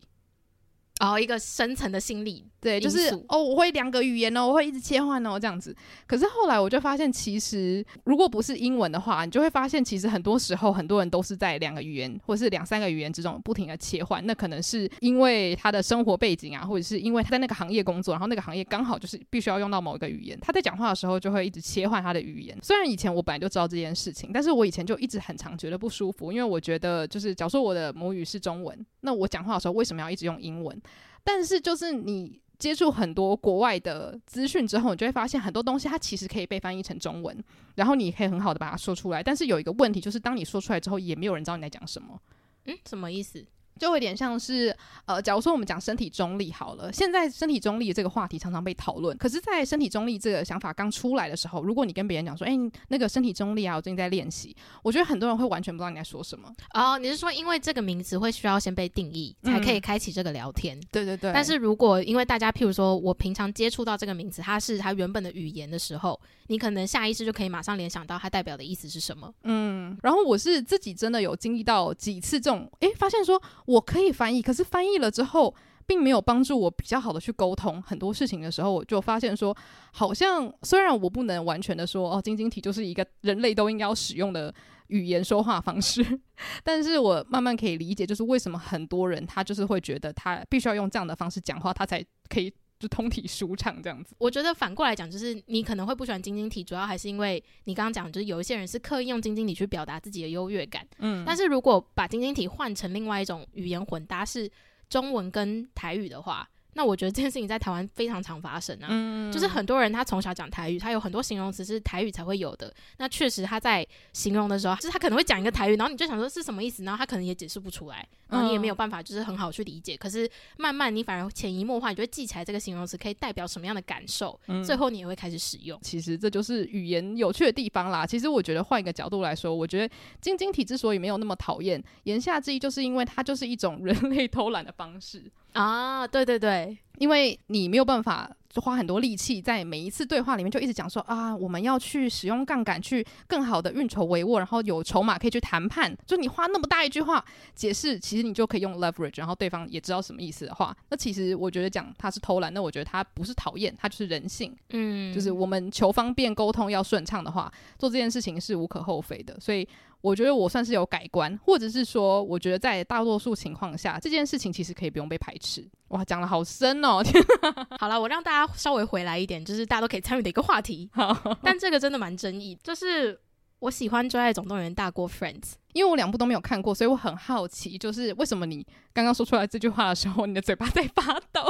然后，一个深层的心理，对，就是哦，我会两个语言哦，我会一直切换哦，这样子。可是后来我就发现，其实如果不是英文的话，你就会发现，其实很多时候很多人都是在两个语言或是两三个语言之中不停的切换。那可能是因为他的生活背景啊，或者是因为他在那个行业工作，然后那个行业刚好就是必须要用到某一个语言，他在讲话的时候就会一直切换他的语言。虽然以前我本来就知道这件事情，但是我以前就一直很常觉得不舒服，因为我觉得就是假如说我的母语是中文，那我讲话的时候为什么要一直用英文？但是，就是你接触很多国外的资讯之后，你就会发现很多东西它其实可以被翻译成中文，然后你可以很好的把它说出来。但是有一个问题，就是当你说出来之后，也没有人知道你在讲什么。嗯，什么意思？就有点像是，呃，假如说我们讲身体中立好了，现在身体中立这个话题常常被讨论。可是，在身体中立这个想法刚出来的时候，如果你跟别人讲说，哎、欸，那个身体中立啊，我最近在练习，我觉得很多人会完全不知道你在说什么。哦，你是说因为这个名词会需要先被定义，才可以开启这个聊天？嗯、对对对。但是如果因为大家，譬如说我平常接触到这个名词，它是它原本的语言的时候，你可能下意识就可以马上联想到它代表的意思是什么。嗯。然后我是自己真的有经历到几次这种，哎、欸，发现说我可以翻译。可是翻译了之后，并没有帮助我比较好的去沟通很多事情的时候，我就发现说，好像虽然我不能完全的说哦，晶晶体就是一个人类都应该要使用的语言说话方式，但是我慢慢可以理解，就是为什么很多人他就是会觉得他必须要用这样的方式讲话，他才可以就通体舒畅这样子。我觉得反过来讲，就是你可能会不喜欢晶晶体，主要还是因为你刚刚讲，就是有一些人是刻意用晶晶体去表达自己的优越感。嗯，但是如果把晶晶体换成另外一种语言混搭是。中文跟台语的话，那我觉得这件事情在台湾非常常发生啊，嗯，就是很多人他从小讲台语，他有很多形容词是台语才会有的。那确实他在形容的时候，就是他可能会讲一个台语，然后你就想说是什么意思，然后他可能也解释不出来，然后你也没有办法就是很好去理解。嗯、可是慢慢你反而潜移默化，你就会记起来这个形容词可以代表什么样的感受，嗯、最后你也会开始使用。其实这就是语言有趣的地方啦。其实我觉得换一个角度来说，我觉得晶晶体之所以没有那么讨厌，言下之意就是因为它就是一种人类偷懒的方式啊。对对对。因为你没有办法花很多力气在每一次对话里面就一直讲说啊，我们要去使用杠杆去更好的运筹帷幄，然后有筹码可以去谈判。就你花那么大一句话解释，其实你就可以用 leverage，然后对方也知道什么意思的话，那其实我觉得讲他是偷懒，那我觉得他不是讨厌，他就是人性。嗯，就是我们求方便沟通要顺畅的话，做这件事情是无可厚非的。所以。我觉得我算是有改观，或者是说，我觉得在大多数情况下，这件事情其实可以不用被排斥。哇，讲的好深哦！好了，我让大家稍微回来一点，就是大家都可以参与的一个话题。好，但这个真的蛮争议，就是。我喜欢《追爱总动员》大过《Friends》，因为我两部都没有看过，所以我很好奇，就是为什么你刚刚说出来这句话的时候，你的嘴巴在发抖？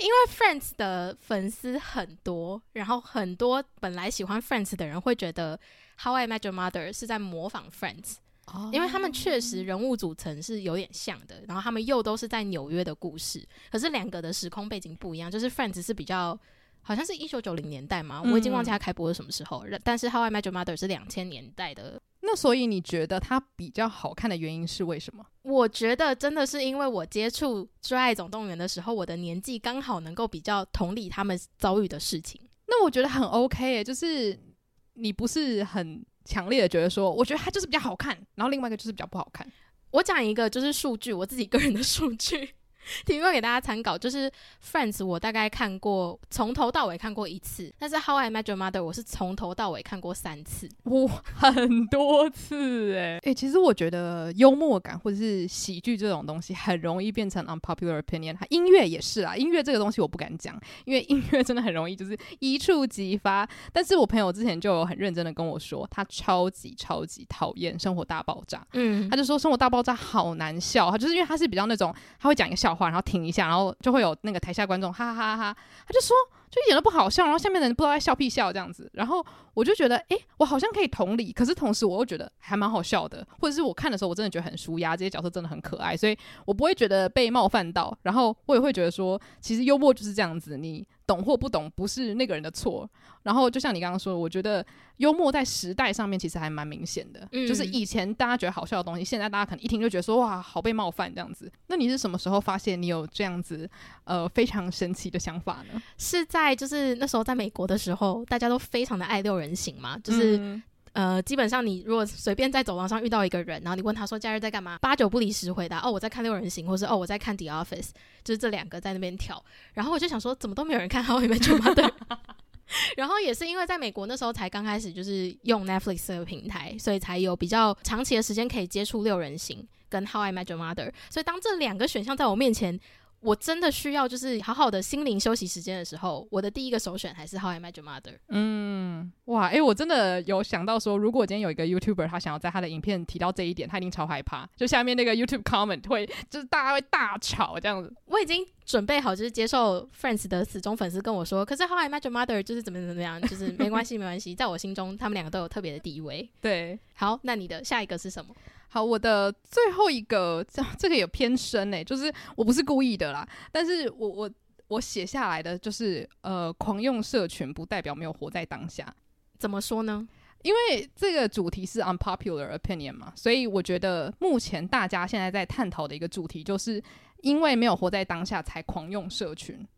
因为《Friends》的粉丝很多，然后很多本来喜欢《Friends》的人会觉得《How I Met Your Mother》是在模仿《Friends》，哦，因为他们确实人物组成是有点像的，然后他们又都是在纽约的故事，可是两个的时空背景不一样，就是《Friends》是比较。好像是一九九零年代嘛，我已经忘记它开播是什么时候。嗯、但是《How I Met Your Mother》是两千年代的。那所以你觉得它比较好看的原因是为什么？我觉得真的是因为我接触《追爱总动员》的时候，我的年纪刚好能够比较同理他们遭遇的事情。那我觉得很 OK 诶，就是你不是很强烈的觉得说，我觉得它就是比较好看，然后另外一个就是比较不好看。我讲一个就是数据，我自己个人的数据。提供给大家参考，就是《Friends》，我大概看过从头到尾看过一次，但是《How I Met Your Mother》我是从头到尾看过三次，哇，很多次哎哎，其实我觉得幽默感或者是喜剧这种东西很容易变成 unpopular opinion，它音乐也是啊，音乐这个东西我不敢讲，因为音乐真的很容易就是一触即发。但是我朋友之前就有很认真的跟我说，他超级超级讨厌《生活大爆炸》，嗯，他就说《生活大爆炸》好难笑，他就是因为他是比较那种他会讲一个笑。话，然后停一下，然后就会有那个台下观众哈哈哈哈，他就说就一点都不好笑，然后下面的人不知道在笑屁笑这样子，然后我就觉得哎，我好像可以同理，可是同时我又觉得还蛮好笑的，或者是我看的时候我真的觉得很舒压，这些角色真的很可爱，所以我不会觉得被冒犯到，然后我也会觉得说，其实幽默就是这样子，你。懂或不懂不是那个人的错，然后就像你刚刚说的，我觉得幽默在时代上面其实还蛮明显的，嗯、就是以前大家觉得好笑的东西，现在大家可能一听就觉得说哇，好被冒犯这样子。那你是什么时候发现你有这样子呃非常神奇的想法呢？是在就是那时候在美国的时候，大家都非常的爱六人行嘛，就是。呃，基本上你如果随便在走廊上遇到一个人，然后你问他说假日在干嘛，八九不离十回答哦，我在看六人行，或是哦我在看 The Office，就是这两个在那边跳。然后我就想说，怎么都没有人看 How I Met Your Mother。然后也是因为在美国那时候才刚开始就是用 Netflix 这个平台，所以才有比较长期的时间可以接触六人行跟 How I Met Your Mother。所以当这两个选项在我面前。我真的需要就是好好的心灵休息时间的时候，我的第一个首选还是 How I Met Your Mother。嗯，哇，诶、欸，我真的有想到说，如果今天有一个 YouTuber，他想要在他的影片提到这一点，他一定超害怕，就下面那个 YouTube comment 会就是大家会大吵这样子。我已经准备好就是接受 Friends 的死忠粉丝跟我说，可是 How I Met Your Mother 就是怎么怎么样，就是没关系没关系，在我心中他们两个都有特别的地位。对，好，那你的下一个是什么？好，我的最后一个这这个也偏深诶、欸，就是我不是故意的啦，但是我我我写下来的就是呃，狂用社群不代表没有活在当下。怎么说呢？因为这个主题是 unpopular opinion 嘛，所以我觉得目前大家现在在探讨的一个主题，就是因为没有活在当下才狂用社群。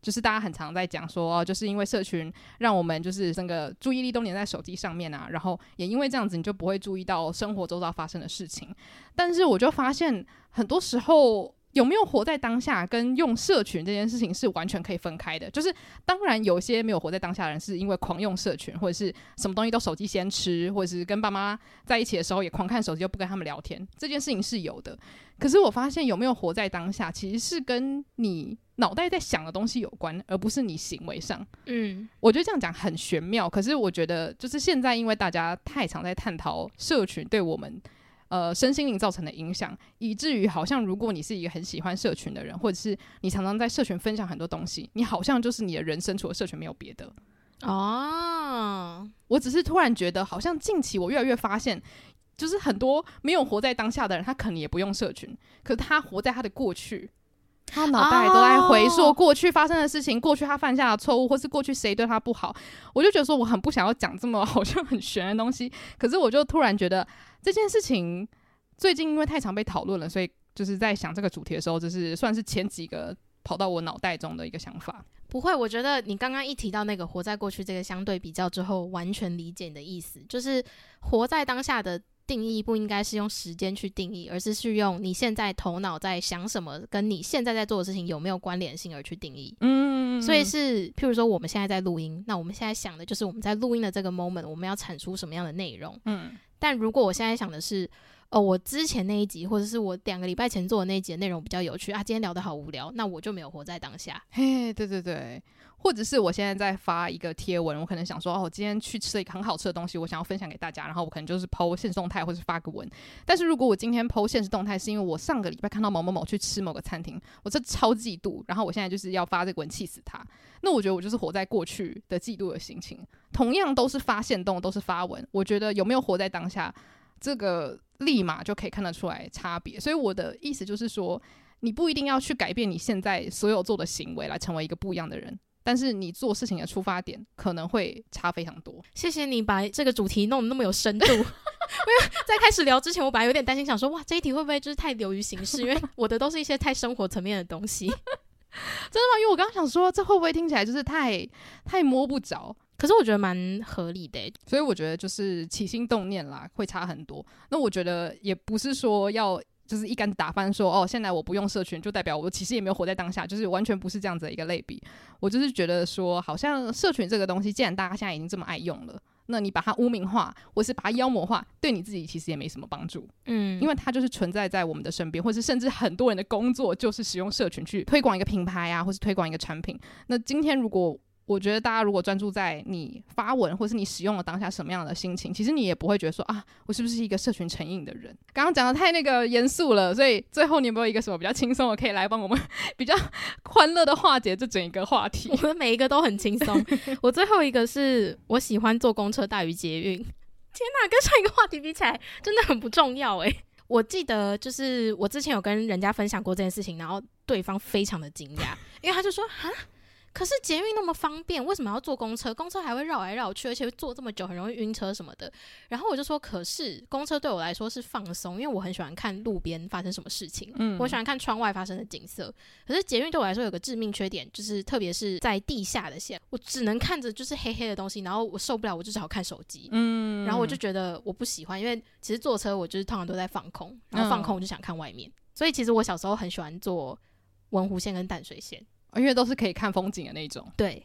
就是大家很常在讲说，就是因为社群让我们就是整个注意力都黏在手机上面啊，然后也因为这样子，你就不会注意到生活周遭发生的事情。但是我就发现，很多时候有没有活在当下，跟用社群这件事情是完全可以分开的。就是当然有些没有活在当下的人，是因为狂用社群，或者是什么东西都手机先吃，或者是跟爸妈在一起的时候也狂看手机，就不跟他们聊天，这件事情是有的。可是我发现有没有活在当下，其实是跟你。脑袋在想的东西有关，而不是你行为上。嗯，我觉得这样讲很玄妙。可是我觉得，就是现在因为大家太常在探讨社群对我们呃身心灵造成的影响，以至于好像如果你是一个很喜欢社群的人，或者是你常常在社群分享很多东西，你好像就是你的人生除了社群没有别的。哦，我只是突然觉得，好像近期我越来越发现，就是很多没有活在当下的人，他可能也不用社群，可是他活在他的过去。他脑袋都在回溯过去发生的事情，oh. 过去他犯下的错误，或是过去谁对他不好，我就觉得说我很不想要讲这么好像很玄的东西。可是我就突然觉得这件事情最近因为太常被讨论了，所以就是在想这个主题的时候，就是算是前几个跑到我脑袋中的一个想法。不会，我觉得你刚刚一提到那个活在过去这个相对比较之后，完全理解你的意思，就是活在当下的。定义不应该是用时间去定义，而是是用你现在头脑在想什么，跟你现在在做的事情有没有关联性而去定义。嗯，所以是譬如说我们现在在录音，那我们现在想的就是我们在录音的这个 moment，我们要产出什么样的内容。嗯，但如果我现在想的是，哦，我之前那一集或者是我两个礼拜前做的那一集的内容比较有趣啊，今天聊得好无聊，那我就没有活在当下。嘿，对对对。或者是我现在在发一个贴文，我可能想说，哦，我今天去吃了一个很好吃的东西，我想要分享给大家，然后我可能就是 po 限时动态或是发个文。但是如果我今天抛现实动态，是因为我上个礼拜看到某某某去吃某个餐厅，我这超嫉妒，然后我现在就是要发这个文气死他。那我觉得我就是活在过去的嫉妒的心情。同样都是发现动，都是发文，我觉得有没有活在当下，这个立马就可以看得出来差别。所以我的意思就是说，你不一定要去改变你现在所有做的行为来成为一个不一样的人。但是你做事情的出发点可能会差非常多。谢谢你把这个主题弄得那么有深度。因为在开始聊之前，我本来有点担心，想说哇，这一题会不会就是太流于形式？因为我的都是一些太生活层面的东西。真的吗？因为我刚刚想说，这会不会听起来就是太太摸不着？可是我觉得蛮合理的，所以我觉得就是起心动念啦，会差很多。那我觉得也不是说要。就是一竿子打翻，说哦，现在我不用社群，就代表我其实也没有活在当下，就是完全不是这样子的一个类比。我就是觉得说，好像社群这个东西，既然大家现在已经这么爱用了，那你把它污名化，或是把它妖魔化，对你自己其实也没什么帮助。嗯，因为它就是存在在我们的身边，或是甚至很多人的工作就是使用社群去推广一个品牌啊，或是推广一个产品。那今天如果我觉得大家如果专注在你发文或是你使用了当下什么样的心情，其实你也不会觉得说啊，我是不是一个社群成瘾的人？刚刚讲的太那个严肃了，所以最后你有没有一个什么比较轻松的可以来帮我们比较 欢乐的化解这整一个话题？我们每一个都很轻松。我最后一个是我喜欢坐公车大于捷运。天哪，跟上一个话题比起来真的很不重要诶。我记得就是我之前有跟人家分享过这件事情，然后对方非常的惊讶，因为他就说哈。可是捷运那么方便，为什么要坐公车？公车还会绕来绕去，而且会坐这么久，很容易晕车什么的。然后我就说，可是公车对我来说是放松，因为我很喜欢看路边发生什么事情，嗯，我喜欢看窗外发生的景色。可是捷运对我来说有个致命缺点，就是特别是在地下的线，我只能看着就是黑黑的东西，然后我受不了，我就只好看手机，嗯，然后我就觉得我不喜欢，因为其实坐车我就是通常都在放空，然后放空我就想看外面，所以其实我小时候很喜欢坐文湖线跟淡水线。因为都是可以看风景的那种。对。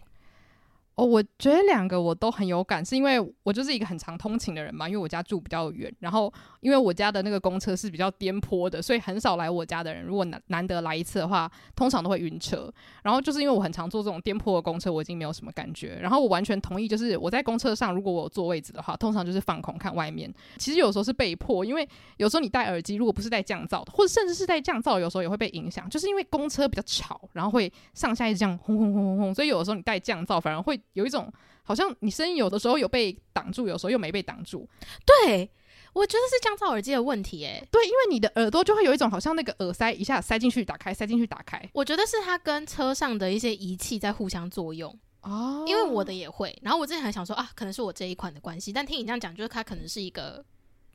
哦，我觉得两个我都很有感，是因为我就是一个很常通勤的人嘛，因为我家住比较远，然后因为我家的那个公车是比较颠簸的，所以很少来我家的人，如果难难得来一次的话，通常都会晕车。然后就是因为我很常坐这种颠簸的公车，我已经没有什么感觉。然后我完全同意，就是我在公车上，如果我有坐位置的话，通常就是放空看外面。其实有时候是被迫，因为有时候你戴耳机，如果不是带降噪的，或者甚至是带降噪，有时候也会被影响，就是因为公车比较吵，然后会上下一直这样轰轰轰轰轰，所以有的时候你带降噪，反而会有一种。好像你声音有的时候有被挡住，有时候又没被挡住。对，我觉得是降噪耳机的问题，诶，对，因为你的耳朵就会有一种好像那个耳塞一下塞进去打开，塞进去打开。我觉得是它跟车上的一些仪器在互相作用哦。因为我的也会，然后我之前还想说啊，可能是我这一款的关系，但听你这样讲，就是它可能是一个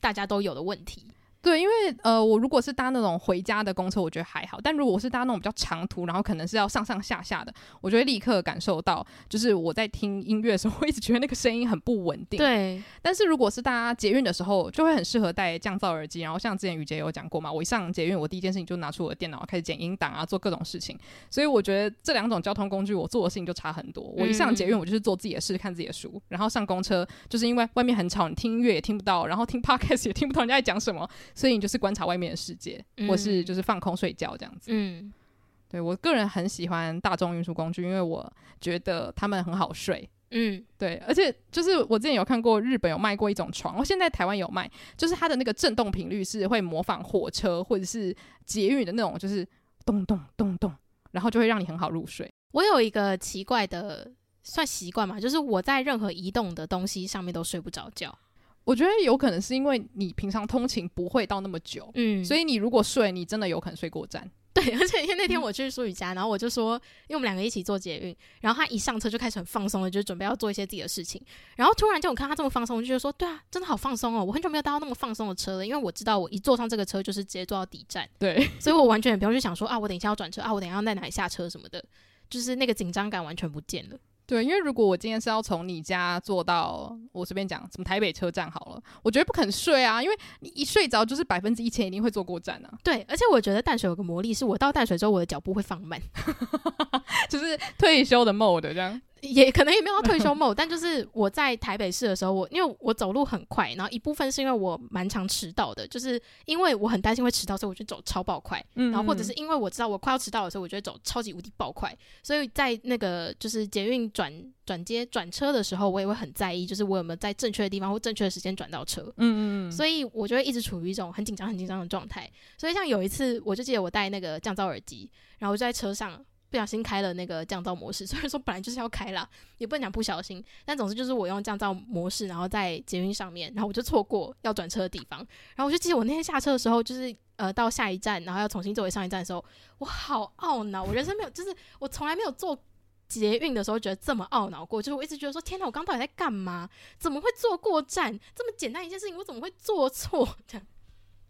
大家都有的问题。对，因为呃，我如果是搭那种回家的公车，我觉得还好；但如果我是搭那种比较长途，然后可能是要上上下下的，我就会立刻感受到，就是我在听音乐的时候，我一直觉得那个声音很不稳定。对。但是如果是搭捷运的时候，就会很适合戴降噪耳机。然后像之前雨洁有讲过嘛，我一上捷运，我第一件事情就拿出我的电脑开始剪音档啊，做各种事情。所以我觉得这两种交通工具，我做的事情就差很多。我一上捷运，我就是做自己的事，看自己的书；然后上公车，就是因为外面很吵，你听音乐也听不到，然后听 podcast 也听不到人家在讲什么，所以你就是观察。外面的世界，或是就是放空睡觉这样子。嗯，对，我个人很喜欢大众运输工具，因为我觉得他们很好睡。嗯，对，而且就是我之前有看过日本有卖过一种床，我现在台湾有卖，就是它的那个震动频率是会模仿火车或者是捷运的那种，就是咚咚咚咚，然后就会让你很好入睡。我有一个奇怪的算习惯嘛，就是我在任何移动的东西上面都睡不着觉。我觉得有可能是因为你平常通勤不会到那么久，嗯，所以你如果睡，你真的有可能睡过站。对，而且因为那天我去舒雨家，然后我就说，因为我们两个一起坐捷运，然后他一上车就开始很放松了，就准备要做一些自己的事情，然后突然间我看他这么放松，我就觉得说，对啊，真的好放松哦，我很久没有搭到那么放松的车了，因为我知道我一坐上这个车就是直接坐到底站，对，所以我完全也不用去想说啊，我等一下要转车啊，我等一下要在哪里下车什么的，就是那个紧张感完全不见了。对，因为如果我今天是要从你家坐到我随便讲什么台北车站好了，我觉得不肯睡啊，因为你一睡着就是百分之一千一定会坐过站啊。对，而且我觉得淡水有个魔力，是我到淡水之后我的脚步会放慢，就是退休的 mode 这样。也可能也没有退休 mode，但就是我在台北市的时候，我因为我走路很快，然后一部分是因为我蛮常迟到的，就是因为我很担心会迟到，所以我就走超爆快。然后或者是因为我知道我快要迟到的时候，我就会走超级无敌爆快。所以在那个就是捷运转转接转车的时候，我也会很在意，就是我有没有在正确的地方或正确的时间转到车。嗯嗯嗯。所以我就会一直处于一种很紧张、很紧张的状态。所以像有一次，我就记得我戴那个降噪耳机，然后我就在车上。不小心开了那个降噪模式，虽然说本来就是要开啦，也不能讲不小心，但总之就是我用降噪模式，然后在捷运上面，然后我就错过要转车的地方，然后我就记得我那天下车的时候，就是呃到下一站，然后要重新坐回上一站的时候，我好懊恼，我人生没有，就是我从来没有坐捷运的时候觉得这么懊恼过，就是我一直觉得说，天哪，我刚到底在干嘛？怎么会坐过站？这么简单一件事情，我怎么会做错？这样。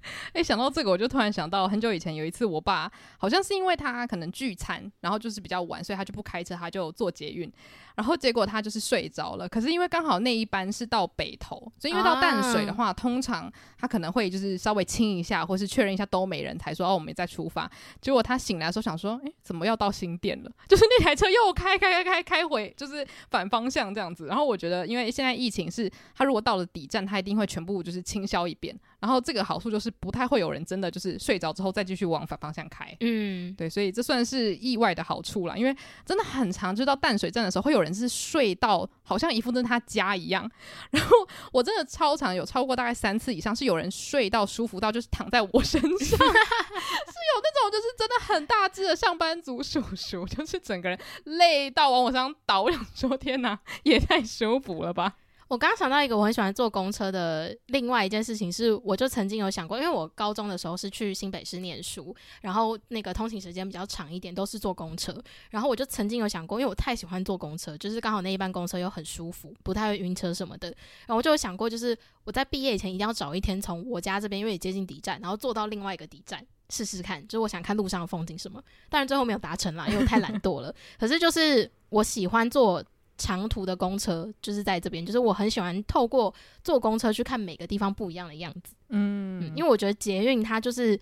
哎，想到这个，我就突然想到很久以前有一次，我爸好像是因为他可能聚餐，然后就是比较晚，所以他就不开车，他就坐捷运，然后结果他就是睡着了。可是因为刚好那一班是到北头，所以因为到淡水的话，啊、通常他可能会就是稍微清一下，或是确认一下都没人才说哦，我们再出发。结果他醒来的时候想说，哎，怎么要到新店了？就是那台车又开开开开开回，就是反方向这样子。然后我觉得，因为现在疫情是，他如果到了底站，他一定会全部就是清消一遍。然后这个好处就是不太会有人真的就是睡着之后再继续往反方向开，嗯，对，所以这算是意外的好处啦。因为真的很长，就到淡水站的时候，会有人是睡到好像一副是他家一样。然后我真的超常有超过大概三次以上，是有人睡到舒服到就是躺在我身上，是有那种就是真的很大只的上班族叔叔，就是整个人累到往我身上倒。我想说天哪，也太舒服了吧！我刚刚想到一个我很喜欢坐公车的另外一件事情，是我就曾经有想过，因为我高中的时候是去新北市念书，然后那个通勤时间比较长一点，都是坐公车，然后我就曾经有想过，因为我太喜欢坐公车，就是刚好那一班公车又很舒服，不太会晕车什么的，然后我就有想过，就是我在毕业以前一定要找一天从我家这边，因为也接近底站，然后坐到另外一个底站试试看，就是我想看路上的风景什么，当然最后没有达成啦，因为我太懒惰了。可是就是我喜欢坐。长途的公车就是在这边，就是我很喜欢透过坐公车去看每个地方不一样的样子。嗯，嗯，因为我觉得捷运它就是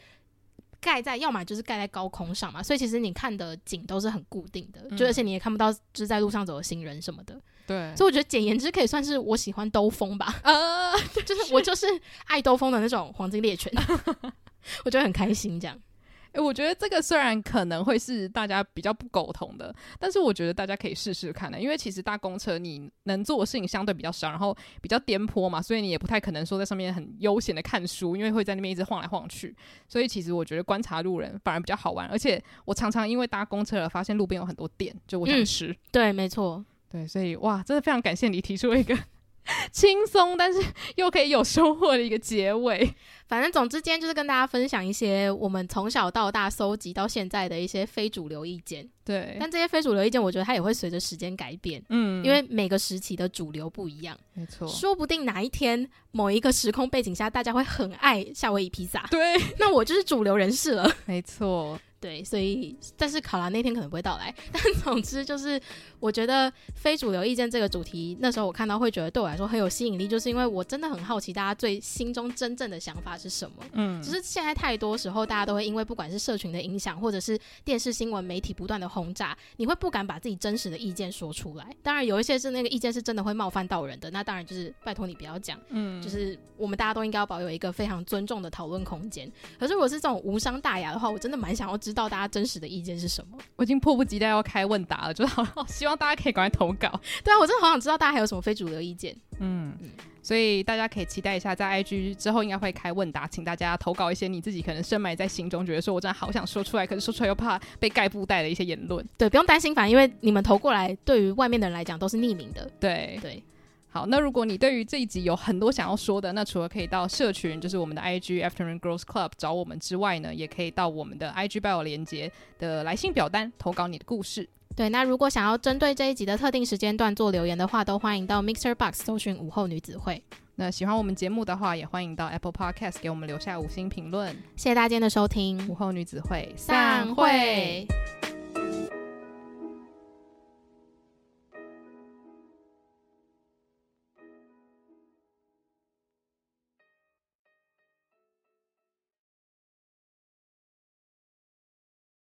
盖在，要么就是盖在高空上嘛，所以其实你看的景都是很固定的，嗯、就而且你也看不到就是在路上走的行人什么的。对，所以我觉得简言之可以算是我喜欢兜风吧。呃 就是我就是爱兜风的那种黄金猎犬，我觉得很开心这样。诶，我觉得这个虽然可能会是大家比较不苟同的，但是我觉得大家可以试试看的，因为其实搭公车你能做的事情相对比较少，然后比较颠簸嘛，所以你也不太可能说在上面很悠闲的看书，因为会在那边一直晃来晃去。所以其实我觉得观察路人反而比较好玩，而且我常常因为搭公车而发现路边有很多店，就我想吃。嗯，对，没错，对，所以哇，真的非常感谢你提出了一个。轻松，但是又可以有收获的一个结尾。反正总之，今天就是跟大家分享一些我们从小到大搜集到现在的一些非主流意见。对，但这些非主流意见，我觉得它也会随着时间改变。嗯，因为每个时期的主流不一样。没错，说不定哪一天某一个时空背景下，大家会很爱夏威夷披萨。对，那我就是主流人士了。没错。对，所以但是考拉那天可能不会到来。但总之就是，我觉得非主流意见这个主题，那时候我看到会觉得对我来说很有吸引力，就是因为我真的很好奇大家最心中真正的想法法是什么。嗯，只是现在太多时候，大家都会因为不管是社群的影响，或者是电视新闻媒体不断的轰炸，你会不敢把自己真实的意见说出来。当然，有一些是那个意见是真的会冒犯到人的，那当然就是拜托你不要讲。嗯，就是我们大家都应该要保有一个非常尊重的讨论空间。可是如果是这种无伤大雅的话，我真的蛮想要知道大家真实的意见是什么。我已经迫不及待要开问答了，就是好希望大家可以赶快投稿。对啊，我真的好想知道大家还有什么非主流意见。嗯，所以大家可以期待一下，在 IG 之后应该会开问答，请大家投稿一些你自己可能深埋在心中，觉得说我真的好想说出来，可是说出来又怕被盖布袋的一些言论。对，不用担心，反正因为你们投过来，对于外面的人来讲都是匿名的。对对。好，那如果你对于这一集有很多想要说的，那除了可以到社群，就是我们的 IG Afternoon Girls Club 找我们之外呢，也可以到我们的 IG bio 连接的来信表单投稿你的故事。对，那如果想要针对这一集的特定时间段做留言的话，都欢迎到 Mixer Box 搜寻午后女子会。那喜欢我们节目的话，也欢迎到 Apple Podcast 给我们留下五星评论。谢谢大家的收听，午后女子会散会。